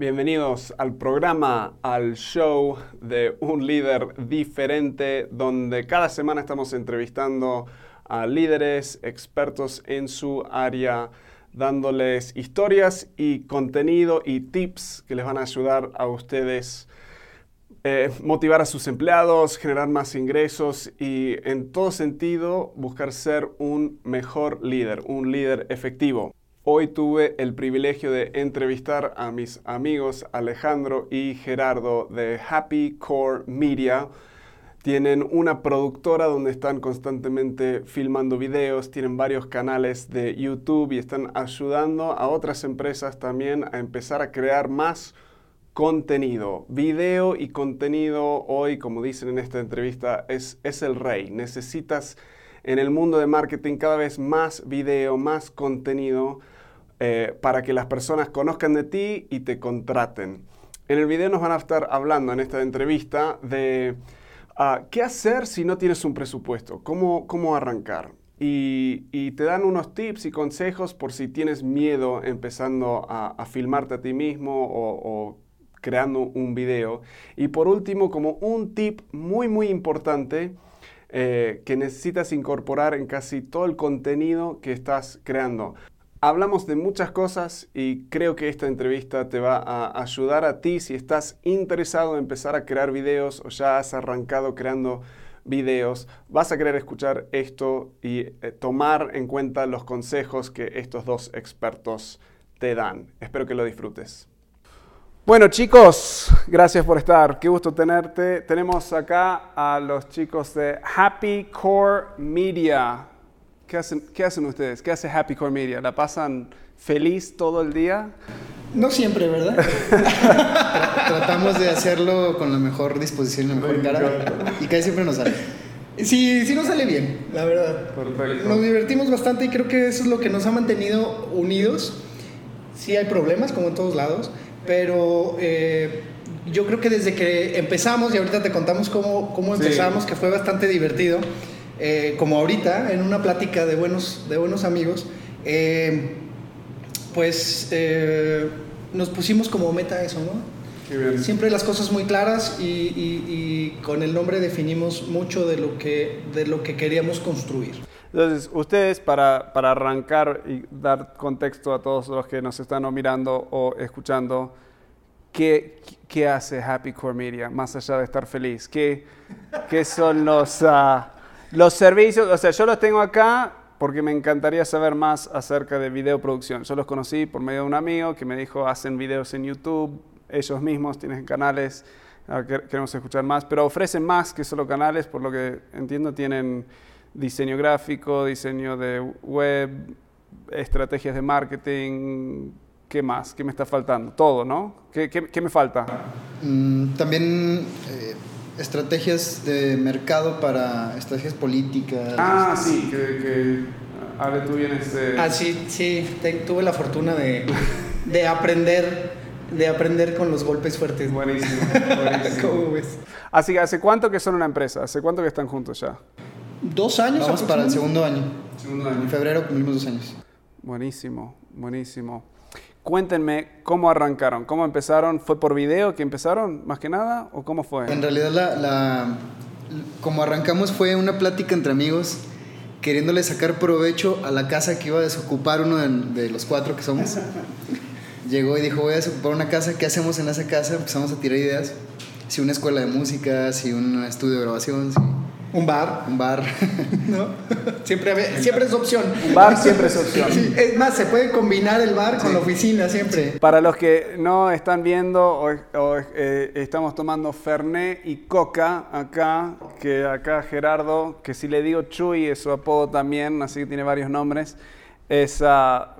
Bienvenidos al programa, al show de un líder diferente, donde cada semana estamos entrevistando a líderes, expertos en su área, dándoles historias y contenido y tips que les van a ayudar a ustedes eh, motivar a sus empleados, generar más ingresos y en todo sentido buscar ser un mejor líder, un líder efectivo. Hoy tuve el privilegio de entrevistar a mis amigos Alejandro y Gerardo de Happy Core Media. Tienen una productora donde están constantemente filmando videos, tienen varios canales de YouTube y están ayudando a otras empresas también a empezar a crear más contenido. Video y contenido hoy, como dicen en esta entrevista, es, es el rey. Necesitas en el mundo de marketing cada vez más video, más contenido eh, para que las personas conozcan de ti y te contraten. En el video nos van a estar hablando en esta entrevista de ah, qué hacer si no tienes un presupuesto, cómo, cómo arrancar. Y, te dan unos tips y consejos por si tienes miedo empezando a, filmarte a ti mismo o, creando un video. Y por último, como un tip muy, muy importante eh, que necesitas incorporar en casi todo el contenido que estás creando. Hablamos de muchas cosas y creo que esta entrevista te va a ayudar a ti si estás interesado en empezar a crear videos o ya has arrancado creando videos. Vas a querer escuchar esto y eh, tomar en cuenta los consejos que estos dos expertos te dan. Espero que lo disfrutes. Bueno chicos, gracias por estar. Qué gusto tenerte. Tenemos acá a los chicos de Happy Core Media. ¿Qué hacen, ustedes? ¿Qué hace Happy Core Media? ¿La pasan feliz todo el día? No siempre, ¿verdad? Tratamos de hacerlo con la mejor disposición y la mejor cara. Y casi siempre nos sale. Sí, sí nos sale bien, la verdad. Perfecto. Nos divertimos bastante y creo que eso es lo que nos ha mantenido unidos. Sí hay problemas, como en todos lados, pero eh, yo creo que desde que empezamos, y ahorita te contamos cómo, cómo empezamos, que fue bastante divertido. Eh, como ahorita, en una plática de buenos, de buenos amigos, eh, pues eh, nos pusimos como meta eso, ¿no? Siempre las cosas muy claras y, con el nombre definimos mucho de lo que, de lo que queríamos construir. Entonces, ustedes para, para arrancar y dar contexto a todos los que nos están mirando o escuchando, ¿qué, qué hace Happy Core Media más allá de estar feliz? ¿Qué, qué son los... Uh, los servicios, o sea, yo los tengo acá porque me encantaría saber más acerca de videoproducción. Yo los conocí por medio de un amigo que me dijo, hacen videos en YouTube, ellos mismos tienen canales, ah, queremos escuchar más, pero ofrecen más que solo canales, por lo que entiendo tienen diseño gráfico, diseño de web, estrategias de marketing, ¿qué más? ¿Qué me está faltando? Todo, ¿no? ¿Qué, me falta? Mm, también... Eh, estrategias de mercado para estrategias políticas. Ah, sí, que, que Ale, tú vienes de... Ah, sí, sí, tuve la fortuna de, de aprender de aprender con los golpes fuertes. Buenísimo, buenísimo. ¿Cómo ves? Así que, ¿hace cuánto que son una empresa? ¿Hace cuánto que están juntos ya? Dos años. Vamos para el segundo año. Segundo año. En febrero cumplimos dos años. Buenísimo, buenísimo. Cuéntenme cómo arrancaron, cómo empezaron. ¿Fue por video que empezaron, más que nada, o cómo fue? En realidad, la, la, como arrancamos fue una plática entre amigos, queriéndole sacar provecho a la casa que iba a desocupar uno de, los cuatro que somos. Llegó y dijo, voy a desocupar una casa, ¿qué hacemos en esa casa? Empezamos a tirar ideas. Si una escuela de música, si un estudio de grabación, si un bar. Un bar. ¿No? Siempre, siempre es opción. Un bar siempre es opción. es más, se puede combinar el bar con la oficina siempre. Para los que no están viendo, o, eh, estamos tomando Fernet y Coca acá, que acá Gerardo, que si le digo Chuy es su apodo también, así que tiene varios nombres. Es,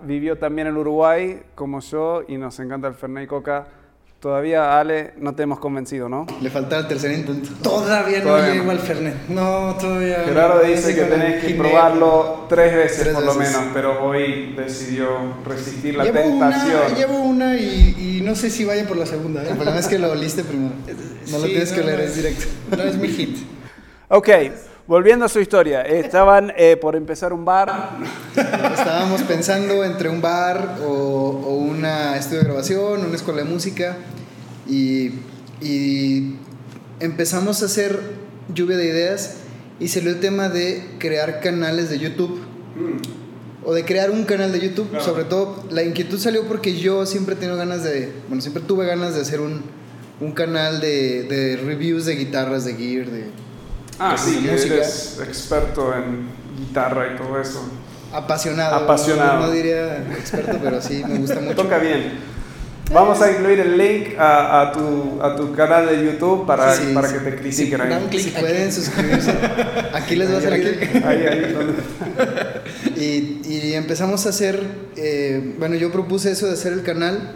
vivió también en Uruguay, como yo, y nos encanta el Fernet y Coca Todavía, Ale, no te hemos convencido, ¿no? Le falta el tercer intento. Todavía, no llego al Fernet. No, todavía. Gerardo dice que tenés que probarlo tres veces por lo menos, pero hoy decidió resistir la tentación. Una, llevo una y, no sé si vaya por la segunda. ¿eh? El problema es que lo oliste primero. No lo tienes que leer, es directo. No es mi hit. Ok, volviendo a su historia, estaban eh, por empezar un bar. Estábamos pensando entre un bar o, o una estudio de grabación, una escuela de música y, y empezamos a hacer lluvia de ideas y salió el tema de crear canales de YouTube. Mm. O de crear un canal de YouTube. Sobre todo, la inquietud salió porque yo siempre he tenido ganas de. Bueno, siempre tuve ganas de hacer un, un canal de, de reviews de guitarras, de gear, de. Ah, sí, música. eres experto en guitarra y todo eso. Apasionado. Apasionado. No, diría experto, pero sí, me gusta mucho. Toca bien. Vamos a incluir el link a, a, tu, a tu, canal de YouTube para, para que te critiquen ahí. clic, si pueden suscribirse. Aquí les va a salir. Ahí, ahí. y, y, empezamos a hacer, eh, bueno, yo propuse eso de hacer el canal.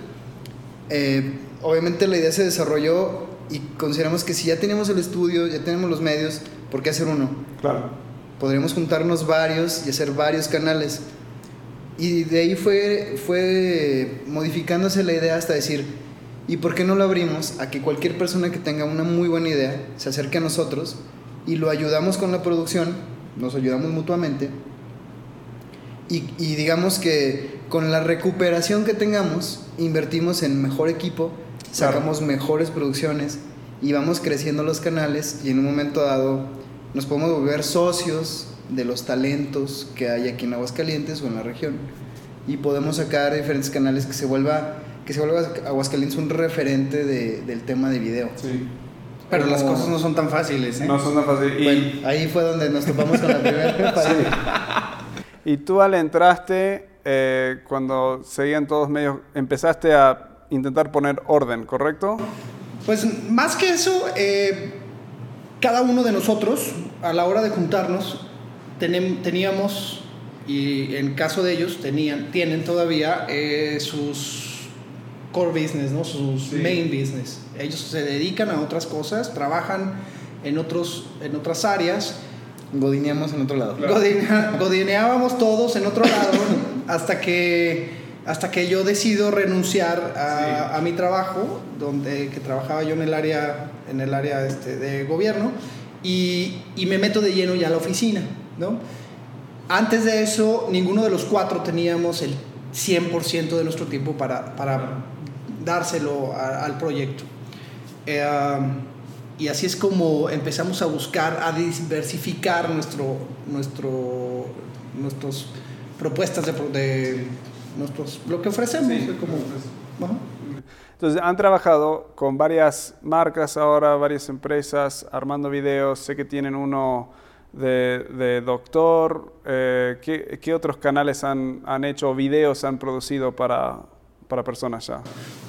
Eh, obviamente la idea se desarrolló y consideramos que si ya tenemos el estudio, ya tenemos los medios, ¿por qué hacer uno? Claro. Podríamos juntarnos varios y hacer varios canales. Y de ahí fue, fue modificándose la idea hasta decir, ¿y por qué no lo abrimos a que cualquier persona que tenga una muy buena idea se acerque a nosotros y lo ayudamos con la producción, nos ayudamos mutuamente? Y, y digamos que con la recuperación que tengamos, invertimos en mejor equipo, sacamos mejores producciones y vamos creciendo los canales y en un momento dado nos podemos volver socios de los talentos que hay aquí en Aguascalientes o en la región. Y podemos sacar diferentes canales que se vuelva, que se vuelva Aguascalientes un referente de, del tema de video. Sí. Pero las cosas no son tan fáciles, ¿eh? No son tan fáciles. Bueno, ahí fue donde nos topamos con la primera sí. Y tú al entraste, eh, cuando seguían todos medios, empezaste a intentar poner orden, ¿correcto? Pues más que eso, eh, cada uno de nosotros, a la hora de juntarnos, teníamos, y en caso de ellos, tenían, tienen todavía eh, sus core business, ¿no? sus main business. Ellos se dedican a otras cosas, trabajan en, otros, en otras áreas. Godineamos en otro lado. godineábamos todos en otro lado hasta que, hasta que yo decido renunciar a, a, mi trabajo, donde, que trabajaba yo en el área, en el área este, de gobierno, y, y me meto de lleno ya a la oficina. ¿no? Antes de eso, ninguno de los cuatro teníamos el 100% de nuestro tiempo para, para dárselo al proyecto. Eh, y así es como empezamos a buscar, a diversificar nuestro, nuestro, nuestras propuestas de, de nuestros, lo que ofrecemos. como, Entonces, han trabajado con varias marcas ahora, varias empresas, armando videos. Sé que tienen uno de, Doctor? Eh, ¿qué, otros canales han, han, hecho, videos han producido para, para personas ya?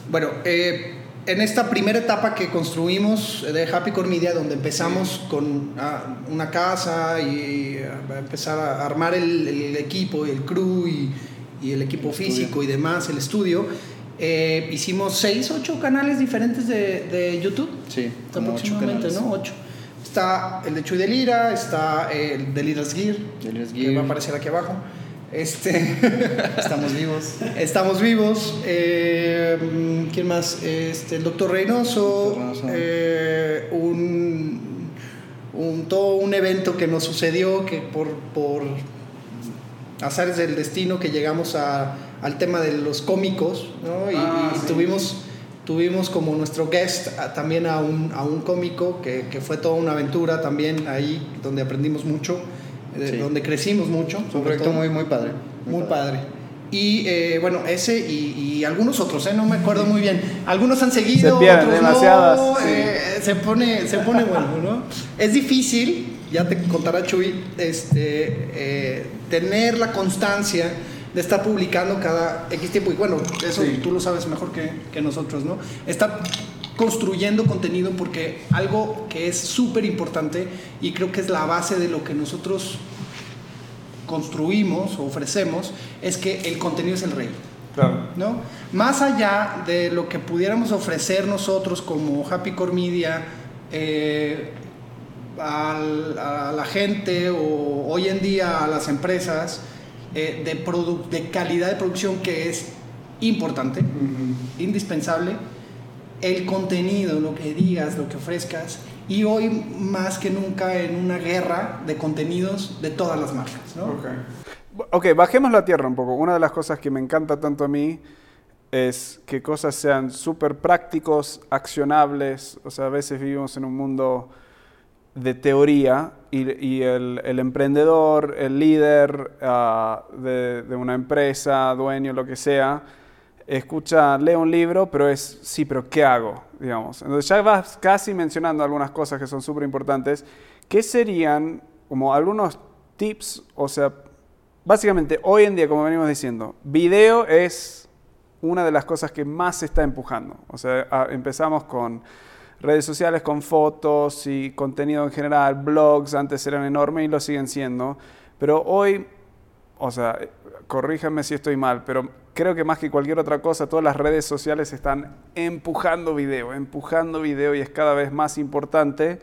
Bueno, eh, en esta primera etapa que construimos de Happy Core Media, donde empezamos con ah, una casa y a empezar a armar el, equipo, el crew y, y el equipo físico y demás, el estudio, eh, hicimos seis, ocho canales diferentes de, de YouTube. Sí, aproximadamente, ¿no? Ocho. Está el de Chuy de Lira, está el de Lira's Gear, que va a aparecer aquí abajo. Este, Estamos vivos. Estamos vivos. Eh, ¿Quién más? Este, el doctor Reynoso. Eh, un, un, todo un evento que nos sucedió que por, por azares del destino que llegamos a, al tema de los cómicos ¿no? y, ah, tuvimos Tuvimos como nuestro guest también a un, a un cómico que, que, fue toda una aventura también ahí donde aprendimos mucho, eh, donde crecimos mucho. Un proyecto muy, muy padre. Muy, padre. Y eh, bueno, ese y, y, algunos otros, ¿eh? no me acuerdo muy bien. Algunos han seguido, se otros demasiadas. No, eh, se, pone, se pone bueno, ¿no? Es difícil, ya te contará Chuy, este, tener la constancia de estar publicando cada X tiempo. Y bueno, eso tú lo sabes mejor que, que nosotros, ¿no? Estar construyendo contenido porque algo que es súper importante y creo que es la base de lo que nosotros construimos o ofrecemos es que el contenido es el rey. Claro. ¿no? Más allá de lo que pudiéramos ofrecer nosotros como Happy Core Media eh, a la gente o hoy en día a las empresas, eh, de, de calidad de producción que es importante, indispensable. El contenido, lo que digas, lo que ofrezcas, y hoy más que nunca en una guerra de contenidos de todas las marcas. ¿no? ok, bajemos la tierra un poco. Una de las cosas que me encanta tanto a mí es que cosas sean súper prácticos, accionables. O sea, a veces vivimos en un mundo de teoría y, el, emprendedor, el líder ah, de, una empresa, dueño, lo que sea, escucha, lee un libro, pero es, sí, pero ¿qué hago? Digamos. Entonces ya vas casi mencionando algunas cosas que son súper importantes. ¿Qué serían como algunos tips? O sea, básicamente hoy en día, como venimos diciendo, video es una de las cosas que más se está empujando. O sea, empezamos con redes sociales con fotos y contenido en general, blogs, antes eran enormes y lo siguen siendo, pero hoy, o sea, corríjanme si estoy mal, pero creo que más que cualquier otra cosa, todas las redes sociales están empujando video, empujando video y es cada vez más importante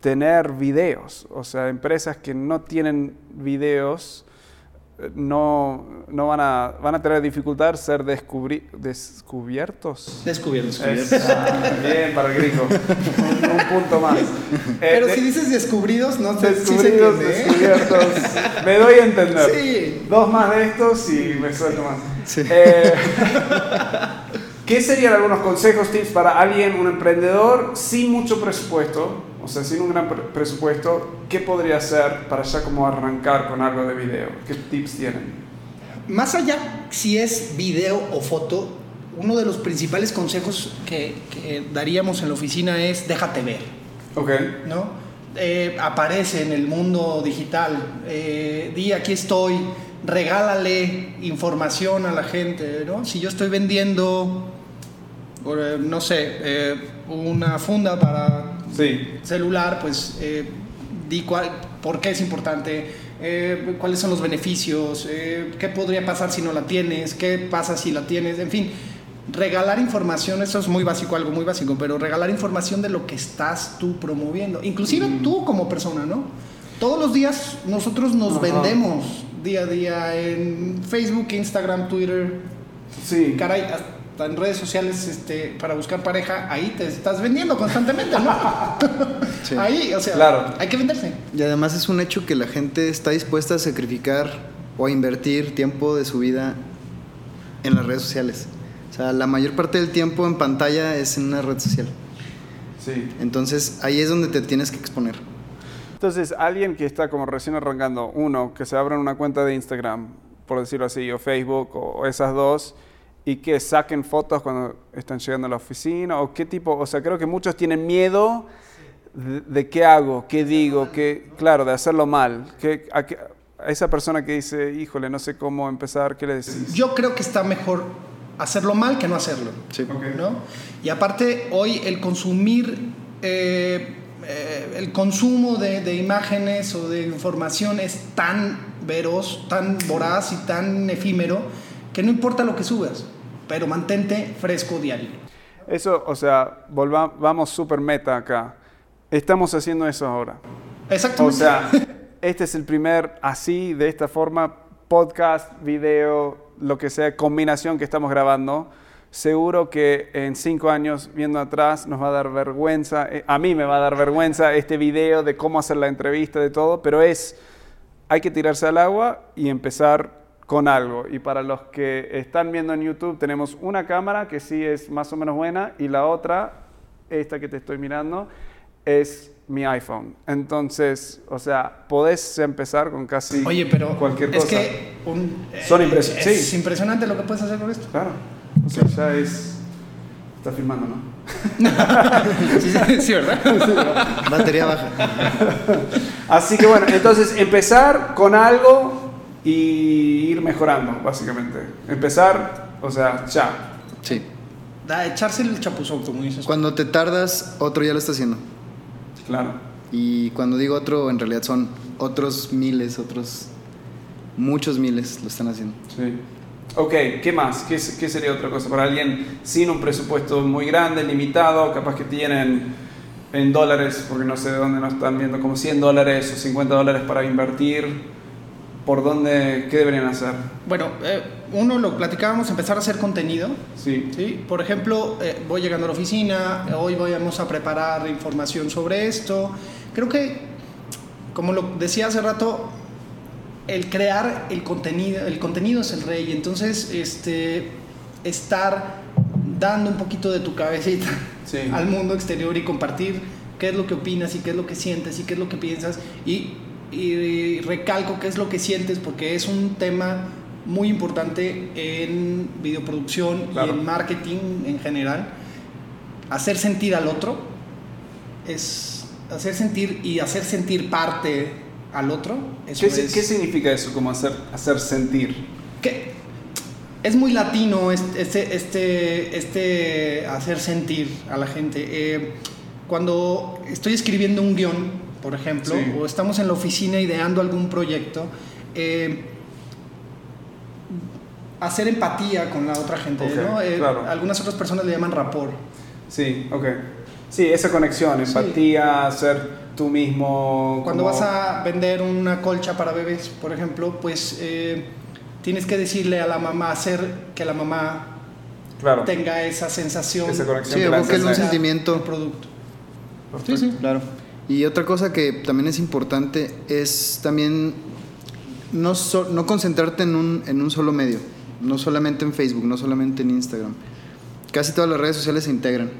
tener videos, o sea, empresas que no tienen videos no, no van, a, van a tener dificultad ser descubri descubiertos. Descubiertos. bien, para el gringo. Un, punto más. Pero eh, si dices descubridos, no sé Descubridos, ¿eh? descubiertos. Me doy a entender. Sí. Dos más de estos y me suelto más. Sí. Eh, ¿Qué serían algunos consejos, tips para alguien, un emprendedor sin mucho presupuesto? O sea, sin un gran presupuesto, ¿qué podría hacer para ya como arrancar con algo de video? ¿Qué tips tienen? Más allá si es video o foto, uno de los principales consejos que, daríamos en la oficina es déjate ver. Ok. ¿No? Eh, aparece en el mundo digital, eh, di aquí estoy, regálale información a la gente, ¿no? Si yo estoy vendiendo, eh, no sé, una funda para celular, pues eh, di cuál, por qué es importante, eh, cuáles son los beneficios, eh, qué podría pasar si no la tienes, qué pasa si la tienes, en fin. Regalar información, eso es muy básico, algo muy básico, pero regalar información de lo que estás tú promoviendo, inclusive mm. tú como persona, ¿no? Todos los días nosotros nos vendemos día a día en Facebook, Instagram, Twitter. Sí. Caray, en redes sociales este, para buscar pareja, ahí te estás vendiendo constantemente, ¿no? Ahí, o sea, claro. hay que venderse. Y además es un hecho que la gente está dispuesta a sacrificar o a invertir tiempo de su vida en las redes sociales. O sea, la mayor parte del tiempo en pantalla es en una red social. Sí. Entonces, ahí es donde te tienes que exponer. Entonces, alguien que está como recién arrancando, uno, que se abra una cuenta de Instagram, por decirlo así, o Facebook, o esas dos, y que saquen fotos cuando están llegando a la oficina o qué tipo, o sea, creo que muchos tienen miedo de, qué hago, qué digo, qué, claro, de hacerlo mal. Que, a, esa persona que dice, híjole, no sé cómo empezar, ¿qué le decís? Yo creo que está mejor hacerlo mal que no hacerlo. Sí. ¿no? Y aparte, hoy el consumir, eh, eh, el consumo de, de imágenes o de información es tan veroz, tan voraz y tan efímero que no importa lo que subas pero mantente fresco diario. Eso, o sea, volvamos, vamos súper meta acá. Estamos haciendo eso ahora. Exactamente. O sea, este es el primer, así, de esta forma, podcast, video, lo que sea, combinación que estamos grabando. Seguro que en cinco años, viendo atrás, nos va a dar vergüenza, eh, a mí me va a dar vergüenza este video de cómo hacer la entrevista, de todo, pero es, hay que tirarse al agua y empezar con algo. Y para los que están viendo en YouTube, tenemos una cámara que sí es más o menos buena y la otra, esta que te estoy mirando, es mi iPhone. Entonces, o sea, podés empezar con casi Oye, pero cualquier es cosa. Que Son impresionantes. Es impresionante lo que puedes hacer con esto. Claro. O sea, ya es... Está filmando, ¿no? sí, sí, ¿verdad? Batería baja. Así que bueno, entonces empezar con algo y ir mejorando, básicamente. Empezar, o sea, ya. Sí. Da, echarse el chapuzón, como dices. Cuando te tardas, otro ya lo está haciendo. Claro. Y cuando digo otro, en realidad son otros miles, otros muchos miles lo están haciendo. Sí. Ok, ¿qué más? ¿Qué, ¿Qué, sería otra cosa? Para alguien sin un presupuesto muy grande, limitado, capaz que tienen en dólares, porque no sé de dónde nos están viendo, como 100 dólares o 50 dólares para invertir ¿por dónde, qué deberían hacer? Bueno, eh, uno, lo platicábamos, empezar a hacer contenido. Sí. ¿sí? Por ejemplo, eh, voy llegando a la oficina, hoy vamos a preparar información sobre esto. Creo que, como lo decía hace rato, el crear el contenido, el contenido es el rey. Entonces, este, estar dando un poquito de tu cabecita al mundo exterior y compartir qué es lo que opinas y qué es lo que sientes y qué es lo que piensas. Y, y recalco qué es lo que sientes porque es un tema muy importante en videoproducción y en marketing en general. Hacer sentir al otro es hacer sentir y hacer sentir parte al otro. ¿Qué, ¿Qué, significa eso, como hacer, hacer sentir? Que es muy latino este, este, este hacer sentir a la gente. Eh, cuando estoy escribiendo un guion, por ejemplo, o estamos en la oficina ideando algún proyecto, eh, hacer empatía con la otra gente, ¿no? Eh, algunas otras personas le llaman rapport. Sí, ok. Sí, esa conexión, empatía, ser tú mismo. Cuando vas a vender una colcha para bebés, por ejemplo, pues eh, tienes que decirle a la mamá, hacer que la mamá tenga esa sensación. Esa conexión. Sí, un sentimiento. producto. Sí, sí. Claro. Y otra cosa que también es importante es también no, no concentrarte en un, en un solo medio, no solamente en Facebook, no solamente en Instagram. Casi todas las redes sociales se integran.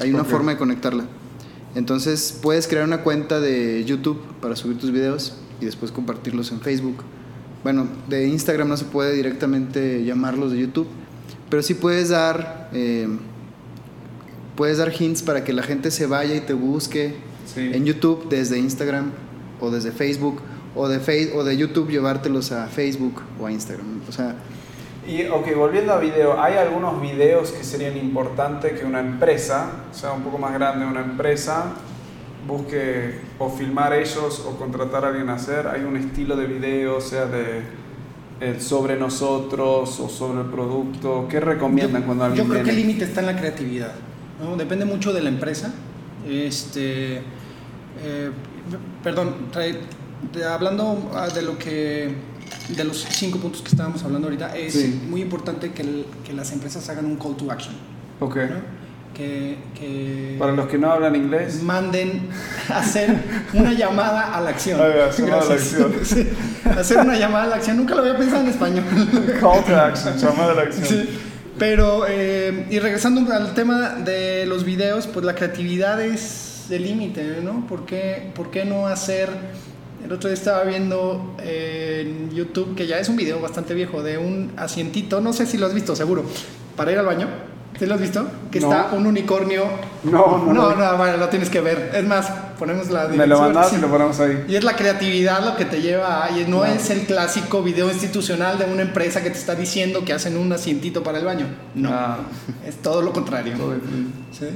Hay una forma de conectarla. Entonces puedes crear una cuenta de YouTube para subir tus videos y después compartirlos en Facebook. Bueno, de Instagram no se puede directamente llamarlos de YouTube, pero sí puedes dar eh, puedes dar hints para que la gente se vaya y te busque en YouTube desde Instagram o desde Facebook o de, face, o de YouTube llevártelos a Facebook o a Instagram. O sea, y, ok, volviendo a video, ¿hay algunos videos que serían importantes que una empresa, o sea, un poco más grande, una empresa, busque o filmar ellos o contratar a alguien a hacer? ¿Hay un estilo de video, o sea, de eh, sobre nosotros o sobre el producto? ¿Qué recomiendan cuando alguien Yo creo que el límite está en la creatividad. Depende mucho de la empresa. Este, eh, perdón, hablando ah, de lo que de los cinco puntos que estábamos hablando ahorita, es muy importante que, que, las empresas hagan un call to action. Ok. Que, que, Para los que no hablan inglés. Manden hacer una llamada a la acción. hacer una llamada a la acción. Nunca lo había pensado en español. Call to action, llamada a la acción. Sí. Pero, eh, y regresando al tema de los videos, pues la creatividad es el límite, ¿no? ¿Por qué, ¿Por qué no hacer... El otro día estaba viendo en YouTube, que ya es un video bastante viejo, de un asientito, no sé si lo has visto, seguro, para ir al baño. ¿Sí lo has visto? Que está un unicornio. No, no, no. No, vale, lo tienes que ver. Es más, ponemos la Me lo mandas y lo ponemos ahí. Y es la creatividad lo que te lleva ahí. No, es el clásico video institucional de una empresa que te está diciendo que hacen un asientito para el baño. No. Ah. Es todo lo contrario. ¿Sí?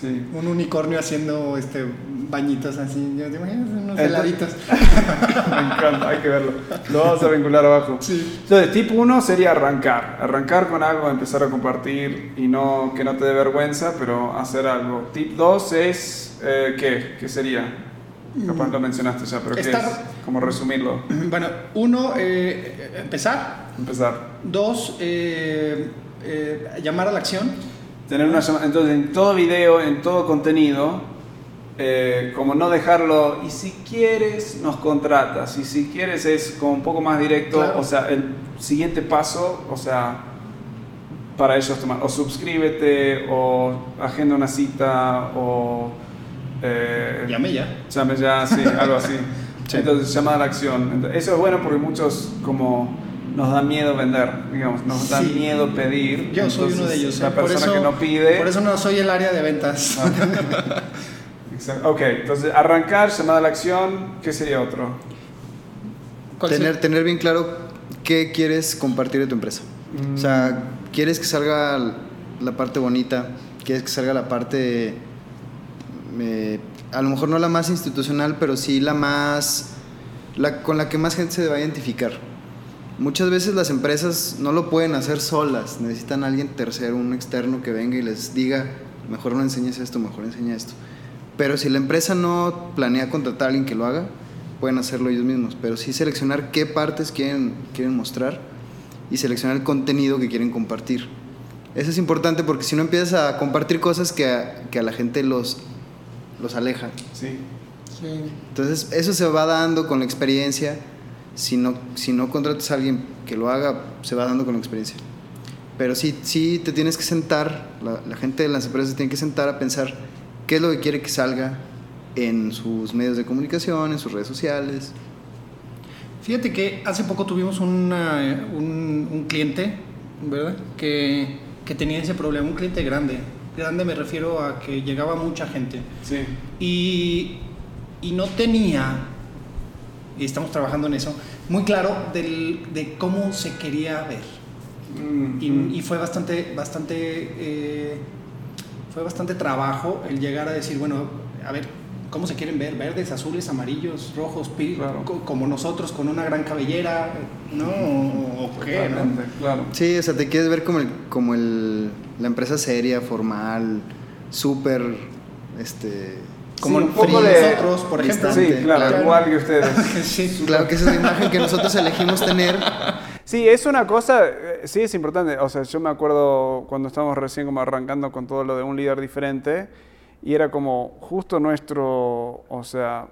Sí. Un unicornio haciendo este bañitos así, yo unos heladitos. Me encanta, hay que verlo. Lo vamos a vincular abajo. Sí. Entonces, tipo uno sería arrancar. Arrancar con algo, empezar a compartir y no que no te dé vergüenza, pero hacer algo. Tip 2 es, eh, ¿qué? ¿Qué sería? Capaz lo mencionaste ya, pero ¿qué es? Como resumirlo. Bueno, uno, eh, empezar. Empezar. Dos, eh, llamar a la acción Tener una Entonces, en todo video, en todo contenido, eh, como no dejarlo, y si quieres, nos contratas, y si quieres es como un poco más directo, o sea, el siguiente paso, o sea, para ellos tomar, o suscríbete, o agenda una cita, o... Eh, llame ya. Llame ya, sí, algo así. Entonces, llamada a la acción. Eso es bueno porque muchos como nos da miedo vender, digamos, nos da miedo pedir. Yo soy uno de ellos. La ¿eh? persona que no pide. Por eso no soy el área de ventas. ok, entonces arrancar, llamada a la acción, ¿qué sería otro? Tener, tener bien claro qué quieres compartir de tu empresa. O sea, mm. quieres que salga la parte bonita, quieres que salga la parte, eh, a lo mejor no la más institucional, pero sí la más, la, con la que más gente se va a identificar. Muchas veces las empresas no lo pueden hacer solas, necesitan a alguien tercero, un externo que venga y les diga, mejor no enseñes esto, mejor enseña esto. Pero si la empresa no planea contratar a alguien que lo haga, pueden hacerlo ellos mismos. Pero sí seleccionar qué partes quieren, quieren mostrar y seleccionar el contenido que quieren compartir. Eso es importante porque si no empiezas a compartir cosas que a, que a la gente los, los aleja. Sí. Entonces, eso se va dando con la experiencia. Si no, si no contratas a alguien que lo haga, se va dando con la experiencia. Pero sí, sí te tienes que sentar, la, la gente de las empresas tiene que sentar a pensar qué es lo que quiere que salga en sus medios de comunicación, en sus redes sociales. Fíjate que hace poco tuvimos una, un, un, cliente, ¿verdad? Que, que, tenía ese problema, un cliente grande. Grande me refiero a que llegaba mucha gente. Sí. Y, y no tenía, y estamos trabajando en eso, muy claro del, de cómo se quería ver. Mm, y, y, fue bastante, bastante, eh, fue bastante trabajo el llegar a decir, bueno, a ver, cómo se quieren ver, verdes, azules, amarillos, rojos, claro. como nosotros con una gran cabellera, ¿no? ¿O qué, ¿no? Claro. Sí, o sea, te quieres ver como el, como el, la empresa seria, formal, súper, este... Como sí, un poco de nosotros, por ejemplo. Sí, claro, claro, igual que ustedes. sí, claro que esa es la imagen que nosotros elegimos tener. Sí, es una cosa, eh, sí es importante. O sea, yo me acuerdo cuando estábamos recién como arrancando con todo lo de un líder diferente, y era como justo nuestro, o sea,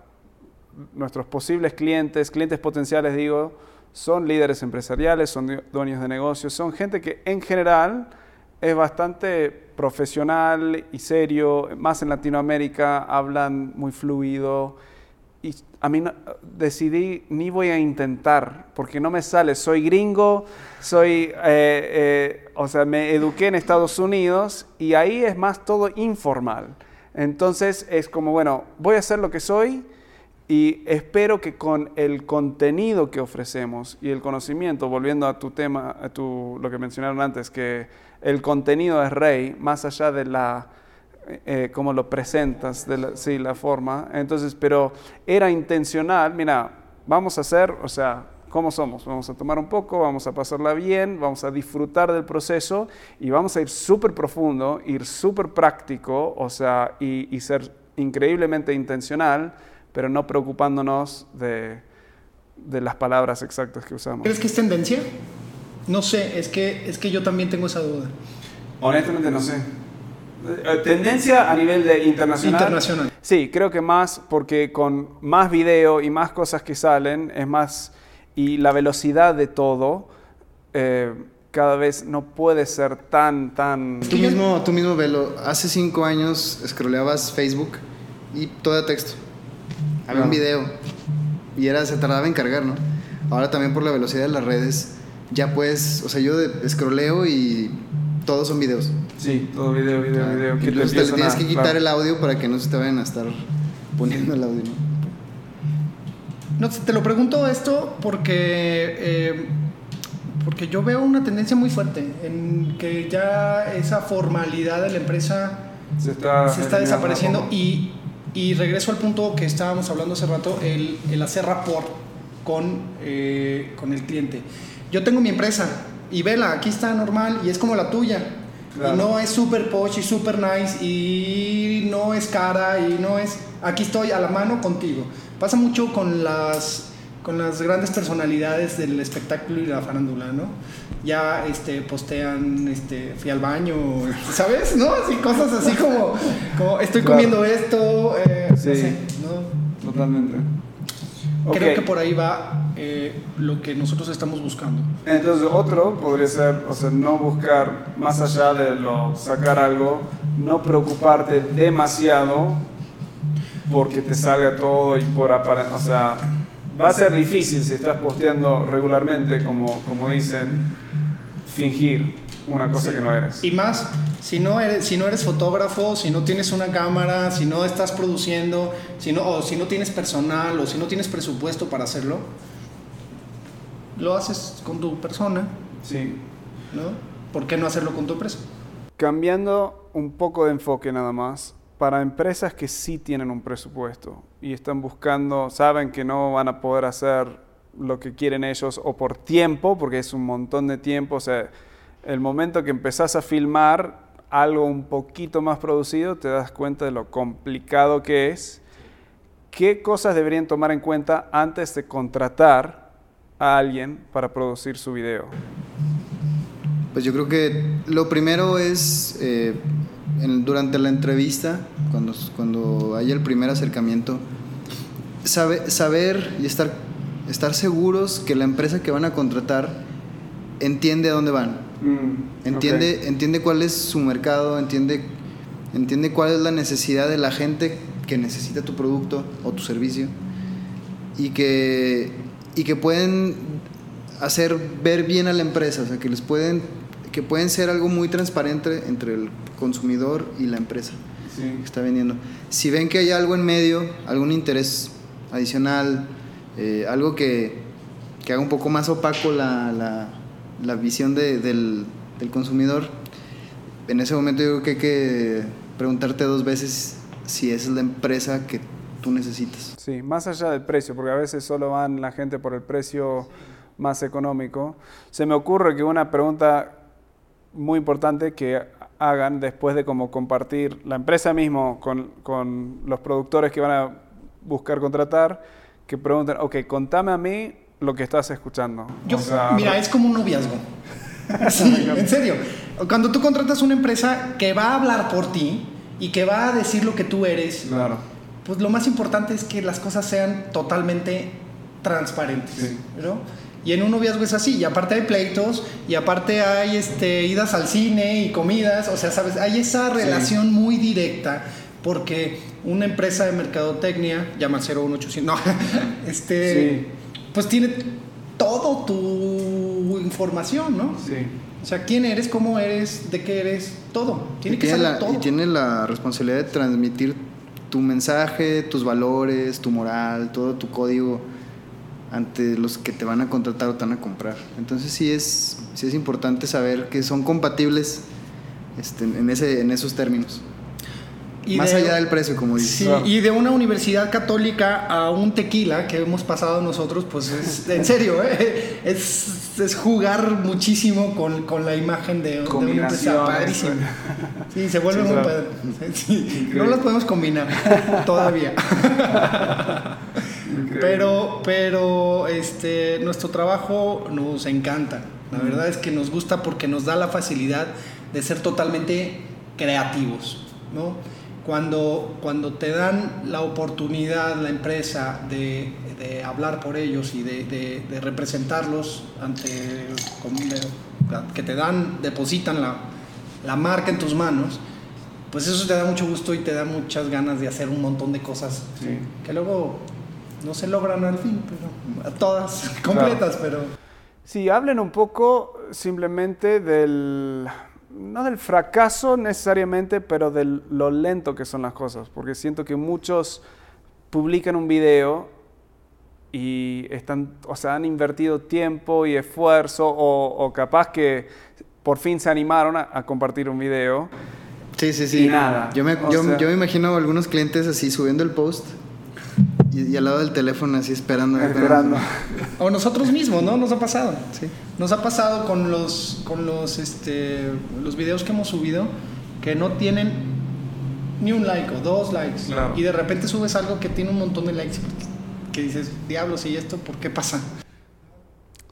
nuestros posibles clientes, clientes potenciales digo, son líderes empresariales, son dueños de negocios, son gente que en general es bastante profesional y serio, más en Latinoamérica, hablan muy fluido. Y a mí decidí, ni voy a intentar, porque no me sale. Soy gringo, soy, eh, eh, o sea, me eduqué en Estados Unidos y ahí es más todo informal. Entonces es como, bueno, voy a hacer lo que soy y espero que con el contenido que ofrecemos y el conocimiento, volviendo a tu tema, a tu, lo que mencionaron antes, que el contenido es rey, más allá de la, eh, cómo lo presentas, de la, sí, la forma. Entonces, pero era intencional, mira, vamos a hacer, o sea, ¿Cómo somos? Vamos a tomar un poco, vamos a pasarla bien, vamos a disfrutar del proceso y vamos a ir súper profundo, ir súper práctico, o sea, y, y, ser increíblemente intencional, pero no preocupándonos de, de, las palabras exactas que usamos. ¿Crees que es tendencia? No sé, es que, es que yo también tengo esa duda. Honestamente no sé. Eh, ¿Tendencia a nivel de internacional? Internacional. Sí, creo que más porque con más video y más cosas que salen es más y la velocidad de todo eh, cada vez no puede ser tan, tan... Tú mismo, tú mismo velo, hace cinco años scrolleabas Facebook y todo texto. Había un video y era, se tardaba en cargar, ¿no? Ahora también por la velocidad de las redes ya puedes, o sea, yo scrolleo y todos son videos. Sí, todo video, video, video. Que te, te tienes que quitar el audio para que no se te vayan a estar poniendo el audio, ¿no? No, te lo pregunto esto porque, eh, porque yo veo una tendencia muy fuerte en que ya esa formalidad de la empresa se está, se está desapareciendo y, y, regreso al punto que estábamos hablando hace rato, el, el hacer rapport con, eh, con el cliente. Yo tengo mi empresa y vela, aquí está normal y es como la tuya. Claro. Y no es super posh y super nice y no es cara y no es... Aquí estoy a la mano contigo. Pasa mucho con las, con las grandes personalidades del espectáculo y la farándula, ¿no? Ya este, postean, este, fui al baño, ¿sabes? ¿No? Así, cosas así como, como estoy comiendo esto, eh, sí, no sé, ¿no? Totalmente. Creo okay. que por ahí va eh, lo que nosotros estamos buscando. Entonces, otro podría ser, o sea, no buscar más allá de lo, sacar algo, no preocuparte demasiado porque te salga todo y por apariencia. O sea, va a ser difícil si estás posteando regularmente, como, como dicen, fingir una cosa que no eres. Y más, si no, eres, si no eres fotógrafo, si no tienes una cámara, si no estás produciendo, si no, o si no tienes personal o si no tienes presupuesto para hacerlo, lo haces con tu persona. Sí. ¿No? ¿Por qué no hacerlo con tu empresa? Cambiando un poco de enfoque nada más, para empresas que sí tienen un presupuesto y están buscando, saben que no van a poder hacer lo que quieren ellos o por tiempo, porque es un montón de tiempo, o sea, el momento que empezás a filmar algo un poquito más producido, te das cuenta de lo complicado que es, qué cosas deberían tomar en cuenta antes de contratar a alguien para producir su video? Pues yo creo que lo primero es eh, durante la entrevista, cuando, cuando hay el primer acercamiento, sabe, saber y estar, estar seguros que la empresa que van a contratar entiende a dónde van. Mm, entiende, entiende cuál es su mercado, entiende, entiende cuál es la necesidad de la gente que necesita tu producto o tu servicio y que, y que pueden hacer ver bien a la empresa, o sea, que les pueden que pueden ser algo muy transparente entre el consumidor y la empresa que está vendiendo. Si ven que hay algo en medio, algún interés adicional, eh, algo que, que, haga un poco más opaco la, la, la visión de, del, del, consumidor, en ese momento yo que hay que preguntarte dos veces si es la empresa que tú necesitas. Sí, más allá del precio, porque a veces solo van la gente por el precio más económico. Se me ocurre que una pregunta muy importante que hagan después de como compartir la empresa mismo con, con los productores que van a buscar contratar, que pregunten, ok, contame a mí lo que estás escuchando. mira, es como un noviazgo. sí, en serio. Cuando tú contratas una empresa que va a hablar por ti y que va a decir lo que tú eres, claro. pues lo más importante es que las cosas sean totalmente transparentes. ¿no? Y en un noviazgo es así, y aparte hay pleitos, y aparte hay este, idas al cine y comidas, o sea, sabes, hay esa relación muy directa, porque una empresa de mercadotecnia, llama 01800, no, este, pues tiene todo tu información, ¿no? Sí. O sea, quién eres, cómo eres, de qué eres, todo. Tiene que saber todo. Y tiene la responsabilidad de transmitir tu mensaje, tus valores, tu moral, todo tu código ante los que te van a contratar o te van a comprar. Entonces sí es, sí es importante saber que son compatibles este, en, ese, en esos términos. Más allá del precio, como dices. Sí, y de una universidad católica a un tequila que hemos pasado nosotros, pues es, en serio, ¿eh? es, es, jugar muchísimo con, con la imagen de, de, una empresa padrísima. Sí, se vuelve muy padre. Sí, no las podemos combinar todavía. Pero, pero este, nuestro trabajo nos encanta. La verdad es que nos gusta porque nos da la facilidad de ser totalmente creativos. ¿no? Cuando, cuando te dan la oportunidad, la empresa, de, de hablar por ellos y de, de, representarlos ante que te dan, depositan la, la marca en tus manos, pues eso te da mucho gusto y te da muchas ganas de hacer un montón de cosas que luego no se logran al fin, pero a todas completas, pero... Sí, hablen un poco simplemente del, no del fracaso necesariamente, pero de lo lento que son las cosas, porque siento que muchos publican un video y están, o sea, han invertido tiempo y esfuerzo o, capaz que por fin se animaron a, compartir un video. Sí, sí, sí. Y nada. Yo me, yo, yo me imagino algunos clientes así subiendo el post y, al lado del teléfono así esperando. Esperando. O nosotros mismos, ¿no? Nos ha pasado. Sí. Nos ha pasado con los, con los, este, los videos que hemos subido que no tienen ni un like o dos likes. Y de repente subes algo que tiene un montón de likes que dices, diablos, ¿y esto por qué pasa?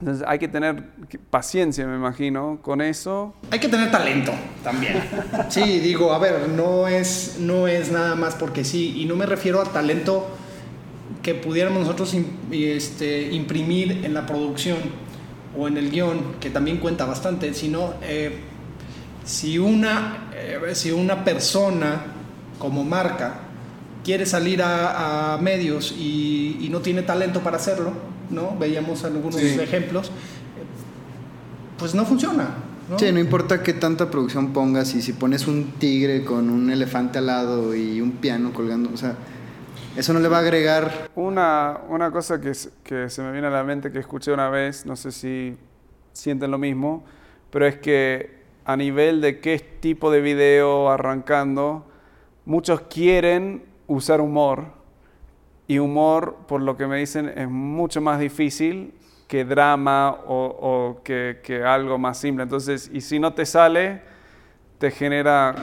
Entonces hay que tener paciencia, me imagino, con eso. Hay que tener talento también. Sí, digo, a ver, no es, no es nada más porque sí, y no me refiero a talento que pudiéramos nosotros este, imprimir en la producción o en el guion, que también cuenta bastante, sino eh, si, una, eh, si una persona como marca quiere salir a, medios y, no tiene talento para hacerlo, ¿no? Veíamos algunos ejemplos, pues no funciona. ¿no? Sí, no importa qué tanta producción pongas y si pones un tigre con un elefante al lado y un piano colgando, o sea, eso no le va a agregar. Una, una cosa que, que se me viene a la mente que escuché una vez, no sé si sienten lo mismo, pero es que a nivel de qué tipo de video arrancando, muchos quieren usar humor y humor, por lo que me dicen, es mucho más difícil que drama o, que, que, algo más simple. Entonces, y si no te sale, te genera...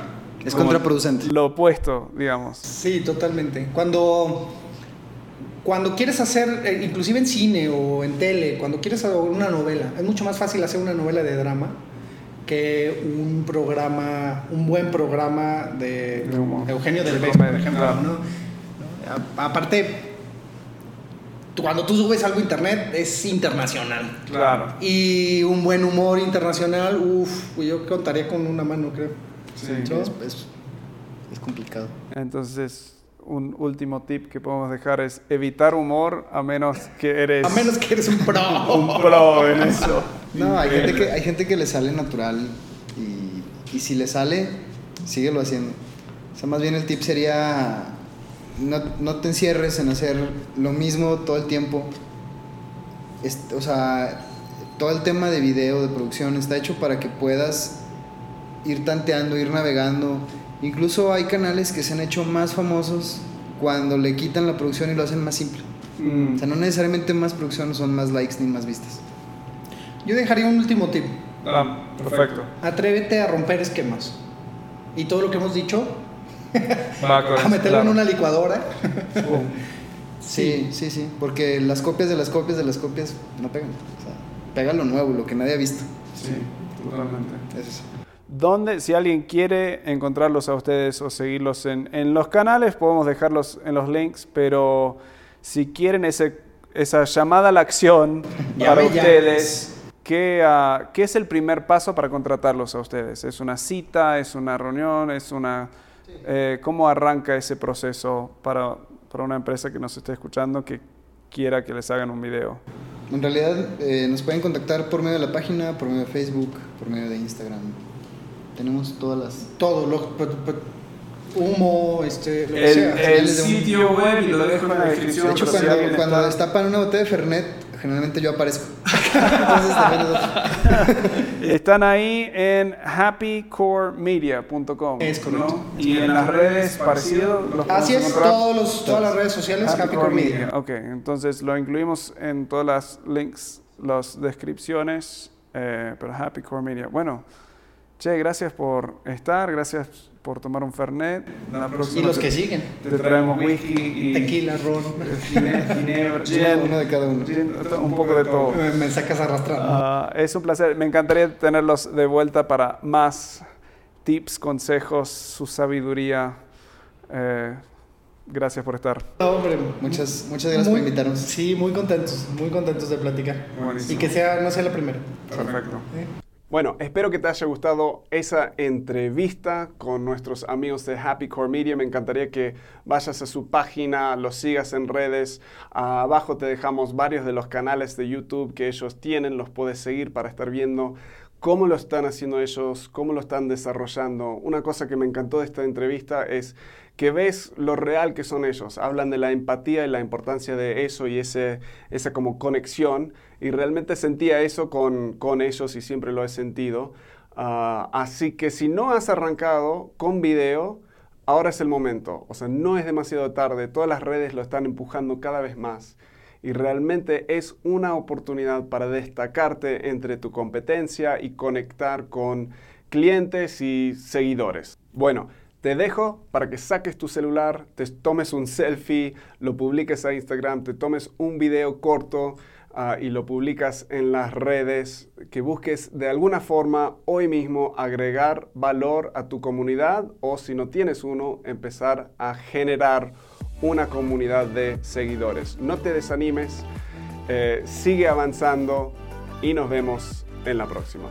Es contraproducente. Lo opuesto, digamos. Sí, totalmente. Cuando, cuando quieres hacer, eh, inclusive en cine o en tele, cuando quieres hacer una novela, es mucho más fácil hacer una novela de drama que un programa, un buen programa de, Eugenio del por ejemplo. Aparte, cuando tú subes algo a internet es internacional. Claro. Y un buen humor internacional, uff, yo contaría con una mano, creo. Sí. es complicado. Entonces, un último tip que podemos dejar es evitar humor a menos que eres... A menos que eres un pro. un pro en eso. No, hay gente, que, hay gente que le sale natural y, y si le sale, síguelo haciendo. O sea, más bien el tip sería no, no te encierres en hacer lo mismo todo el tiempo. o sea, todo el tema de video, de producción, está hecho para que puedas ir tanteando, ir navegando Incluso hay canales que se han hecho más famosos cuando le quitan la producción y lo hacen más simple. Mm. O sea, no necesariamente más producción son más likes ni más vistas. Yo dejaría un último tip. Ah, perfecto. Atrévete a romper esquemas. Y todo lo que hemos dicho, a meterlo en una licuadora. sí, sí, sí. Porque las copias de las copias de las copias no pegan. O sea, pega lo nuevo, lo que nadie ha visto. Sí, totalmente. Es eso. ¿Dónde, si alguien quiere encontrarlos a ustedes o seguirlos en, en, los canales, podemos dejarlos en los links, pero si quieren ese, esa llamada a la acción para ustedes, ¿qué, uh, ¿qué, es el primer paso para contratarlos a ustedes? ¿Es una cita? ¿Es una reunión? ¿Es una, eh, ¿Cómo arranca ese proceso para, para una empresa que nos esté escuchando que quiera que les hagan un video? En realidad eh, nos pueden contactar por medio de la página, por medio de Facebook, por medio de Instagram tenemos todas las... Todo, lo, humo, este, lo el, sea. El sitio web y lo dejo en la descripción. De hecho, cuando, cuando destapan una botella de Fernet, generalmente yo aparezco. Entonces, Están ahí en happycoremedia.com. Es correcto. Y en las redes parecido. Así es, todos los, todas las redes sociales, Happy, Core Media. Ok, entonces lo incluimos en todas las links, las descripciones, eh, pero Happy Core Media. Bueno. Che, gracias por estar, gracias por tomar un Fernet. y los que siguen. Te traemos whisky y tequila, ron, ginebra, uno de cada uno. un poco de todo. Me sacas arrastrando. Uh, es un placer. Me encantaría tenerlos de vuelta para más tips, consejos, su sabiduría. Eh, gracias por estar. hombre, muchas, muchas gracias por invitarnos. Sí, muy contentos, muy contentos de platicar. Y que sea, no sea la primera. Perfecto. Bueno, espero que te haya gustado esa entrevista con nuestros amigos de Happy Core Media. Me encantaría que vayas a su página, los sigas en redes. Abajo te dejamos varios de los canales de YouTube que ellos tienen, los puedes seguir para estar viendo cómo lo están haciendo ellos, cómo lo están desarrollando. Una cosa que me encantó de esta entrevista es que ves lo real que son ellos. Hablan de la empatía y la importancia de eso y ese, esa como conexión. Y realmente sentía eso con, con ellos y siempre lo he sentido. Ah, así que si no has arrancado con video, ahora es el momento. O sea, no es demasiado tarde. Todas las redes lo están empujando cada vez más. Y realmente es una oportunidad para destacarte entre tu competencia y conectar con clientes y seguidores. Bueno, te dejo para que saques tu celular, te tomes un selfie, lo publiques a Instagram, te tomes un video corto ah, y lo publicas en las redes, que busques de alguna forma hoy mismo agregar valor a tu comunidad o si no tienes uno, empezar a generar una comunidad de seguidores. No te desanimes, eh, sigue avanzando y nos vemos en la próxima.